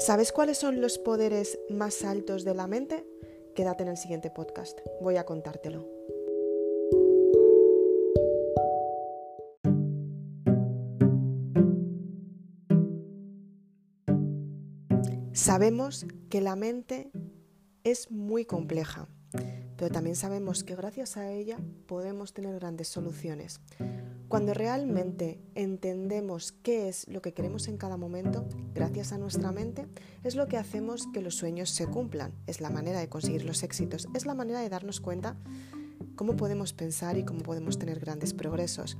¿Sabes cuáles son los poderes más altos de la mente? Quédate en el siguiente podcast, voy a contártelo. Sabemos que la mente es muy compleja, pero también sabemos que gracias a ella podemos tener grandes soluciones. Cuando realmente entendemos qué es lo que queremos en cada momento, gracias a nuestra mente, es lo que hacemos que los sueños se cumplan, es la manera de conseguir los éxitos, es la manera de darnos cuenta cómo podemos pensar y cómo podemos tener grandes progresos.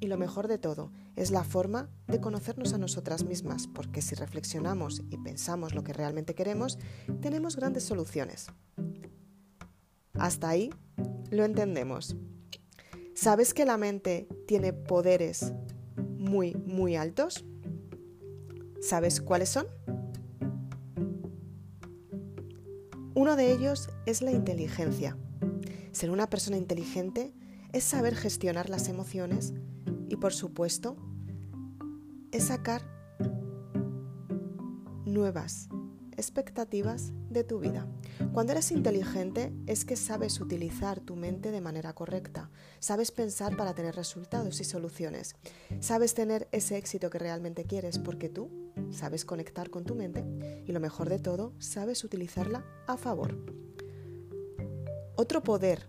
Y lo mejor de todo, es la forma de conocernos a nosotras mismas, porque si reflexionamos y pensamos lo que realmente queremos, tenemos grandes soluciones. Hasta ahí lo entendemos. ¿Sabes que la mente tiene poderes muy, muy altos? ¿Sabes cuáles son? Uno de ellos es la inteligencia. Ser una persona inteligente es saber gestionar las emociones y, por supuesto, es sacar nuevas expectativas de tu vida. Cuando eres inteligente es que sabes utilizar tu mente de manera correcta, sabes pensar para tener resultados y soluciones, sabes tener ese éxito que realmente quieres porque tú sabes conectar con tu mente y lo mejor de todo, sabes utilizarla a favor. Otro poder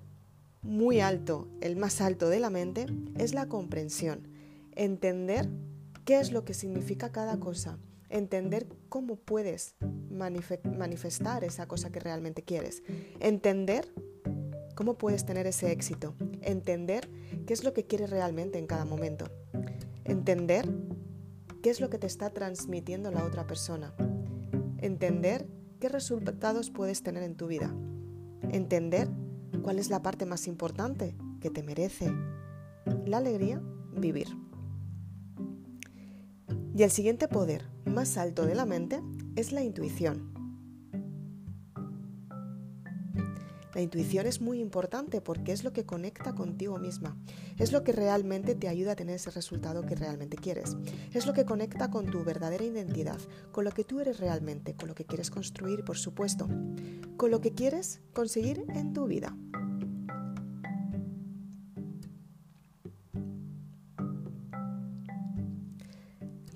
muy alto, el más alto de la mente, es la comprensión, entender qué es lo que significa cada cosa entender cómo puedes manifestar esa cosa que realmente quieres, entender cómo puedes tener ese éxito, entender qué es lo que quieres realmente en cada momento, entender qué es lo que te está transmitiendo la otra persona, entender qué resultados puedes tener en tu vida, entender cuál es la parte más importante que te merece la alegría vivir. Y el siguiente poder más alto de la mente es la intuición. La intuición es muy importante porque es lo que conecta contigo misma, es lo que realmente te ayuda a tener ese resultado que realmente quieres, es lo que conecta con tu verdadera identidad, con lo que tú eres realmente, con lo que quieres construir, por supuesto, con lo que quieres conseguir en tu vida.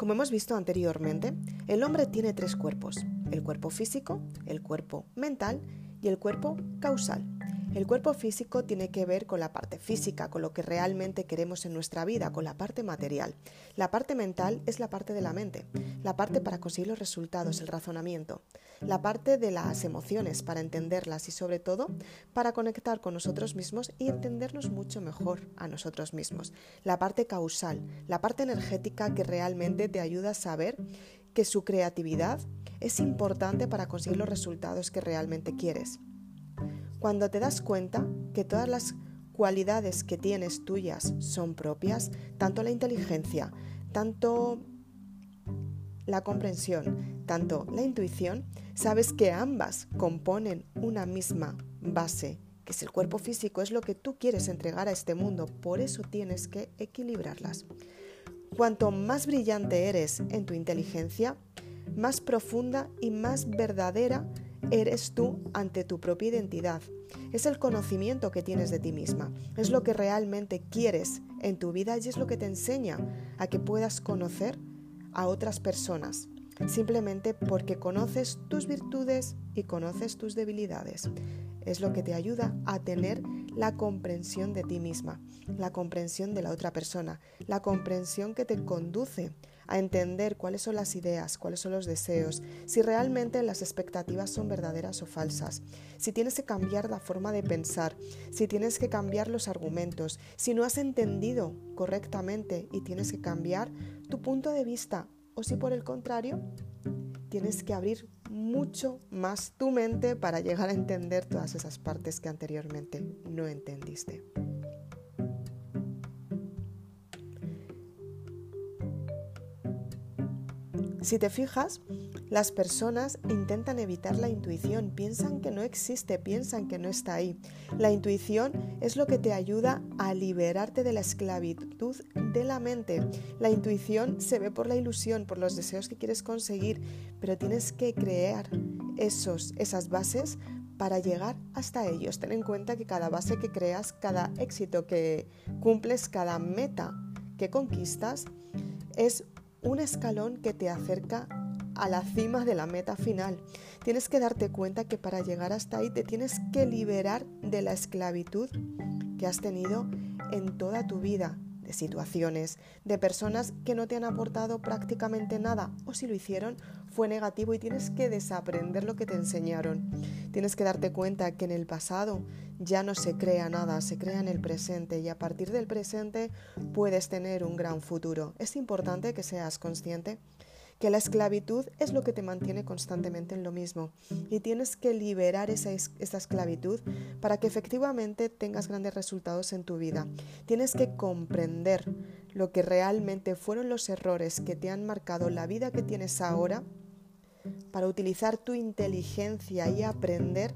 Como hemos visto anteriormente, el hombre tiene tres cuerpos, el cuerpo físico, el cuerpo mental y el cuerpo causal. El cuerpo físico tiene que ver con la parte física, con lo que realmente queremos en nuestra vida, con la parte material. La parte mental es la parte de la mente, la parte para conseguir los resultados, el razonamiento, la parte de las emociones para entenderlas y sobre todo para conectar con nosotros mismos y entendernos mucho mejor a nosotros mismos. La parte causal, la parte energética que realmente te ayuda a saber que su creatividad es importante para conseguir los resultados que realmente quieres. Cuando te das cuenta que todas las cualidades que tienes tuyas son propias, tanto la inteligencia, tanto la comprensión, tanto la intuición, sabes que ambas componen una misma base, que es el cuerpo físico, es lo que tú quieres entregar a este mundo, por eso tienes que equilibrarlas. Cuanto más brillante eres en tu inteligencia, más profunda y más verdadera eres tú ante tu propia identidad. Es el conocimiento que tienes de ti misma. Es lo que realmente quieres en tu vida y es lo que te enseña a que puedas conocer a otras personas. Simplemente porque conoces tus virtudes y conoces tus debilidades. Es lo que te ayuda a tener la comprensión de ti misma, la comprensión de la otra persona, la comprensión que te conduce a entender cuáles son las ideas, cuáles son los deseos, si realmente las expectativas son verdaderas o falsas, si tienes que cambiar la forma de pensar, si tienes que cambiar los argumentos, si no has entendido correctamente y tienes que cambiar tu punto de vista o si por el contrario tienes que abrir mucho más tu mente para llegar a entender todas esas partes que anteriormente no entendiste. Si te fijas, Las personas intentan evitar la intuición, piensan que no existe, piensan que no está ahí. La intuición es lo que te ayuda a liberarte de la esclavitud de la mente. La intuición se ve por la ilusión, por los deseos que quieres conseguir, pero tienes que crear esos, esas bases para llegar hasta ellos. Ten en cuenta que cada base que creas, cada éxito que cumples, cada meta que conquistas, es un escalón que te acerca a la cima de la meta final. Tienes que darte cuenta que para llegar hasta ahí te tienes que liberar de la esclavitud que has tenido en toda tu vida, de situaciones, de personas que no te han aportado prácticamente nada o si lo hicieron fue negativo y tienes que desaprender lo que te enseñaron. Tienes que darte cuenta que en el pasado ya no se crea nada, se crea en el presente y a partir del presente puedes tener un gran futuro. Es importante que seas consciente que la esclavitud es lo que te mantiene constantemente en lo mismo y tienes que liberar esa, esa, esclavitud para que efectivamente tengas grandes resultados en tu vida. Tienes que comprender lo que realmente fueron los errores que te han marcado la vida que tienes ahora para utilizar tu inteligencia y aprender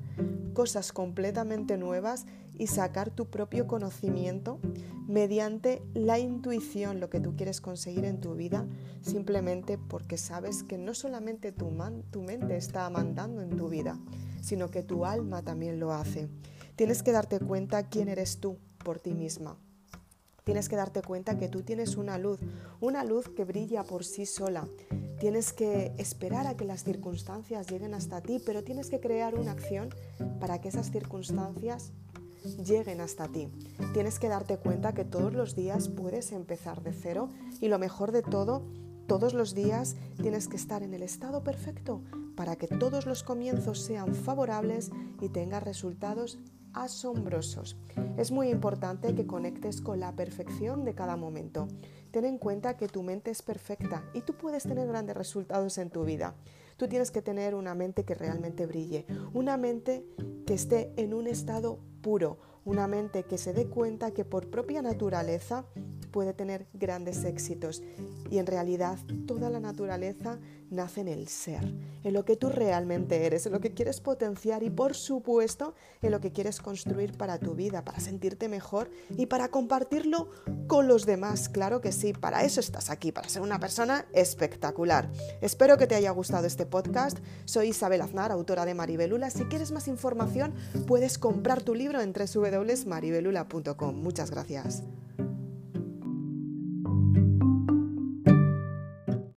cosas completamente nuevas y sacar tu propio conocimiento mediante la intuición, lo que tú quieres conseguir en tu vida, simplemente porque sabes que no solamente tu, mente está mandando en tu vida, sino que tu alma también lo hace. Tienes que darte cuenta quién eres tú por ti misma. Tienes que darte cuenta que tú tienes una luz, una luz que brilla por sí sola. Tienes que esperar a que las circunstancias lleguen hasta ti, pero tienes que crear una acción para que esas circunstancias lleguen hasta ti. Tienes que darte cuenta que todos los días puedes empezar de cero y lo mejor de todo, todos los días tienes que estar en el estado perfecto para que todos los comienzos sean favorables y tengas resultados asombrosos. Es muy importante que conectes con la perfección de cada momento. Ten en cuenta que tu mente es perfecta y tú puedes tener grandes resultados en tu vida. Tú tienes que tener una mente que realmente brille, una mente que esté en un estado puro, una mente que se dé cuenta que por propia naturaleza puede tener grandes éxitos y en realidad toda la naturaleza nace en el ser, en lo que tú realmente eres, en lo que quieres potenciar y por supuesto en lo que quieres construir para tu vida, para sentirte mejor y para compartirlo con los demás. Claro que sí, para eso estás aquí, para ser una persona espectacular. Espero que te haya gustado este podcast. Soy Isabel Aznar, autora de Maribelula. Si quieres más información, puedes comprar tu libro en www.maribelula.com. Muchas gracias.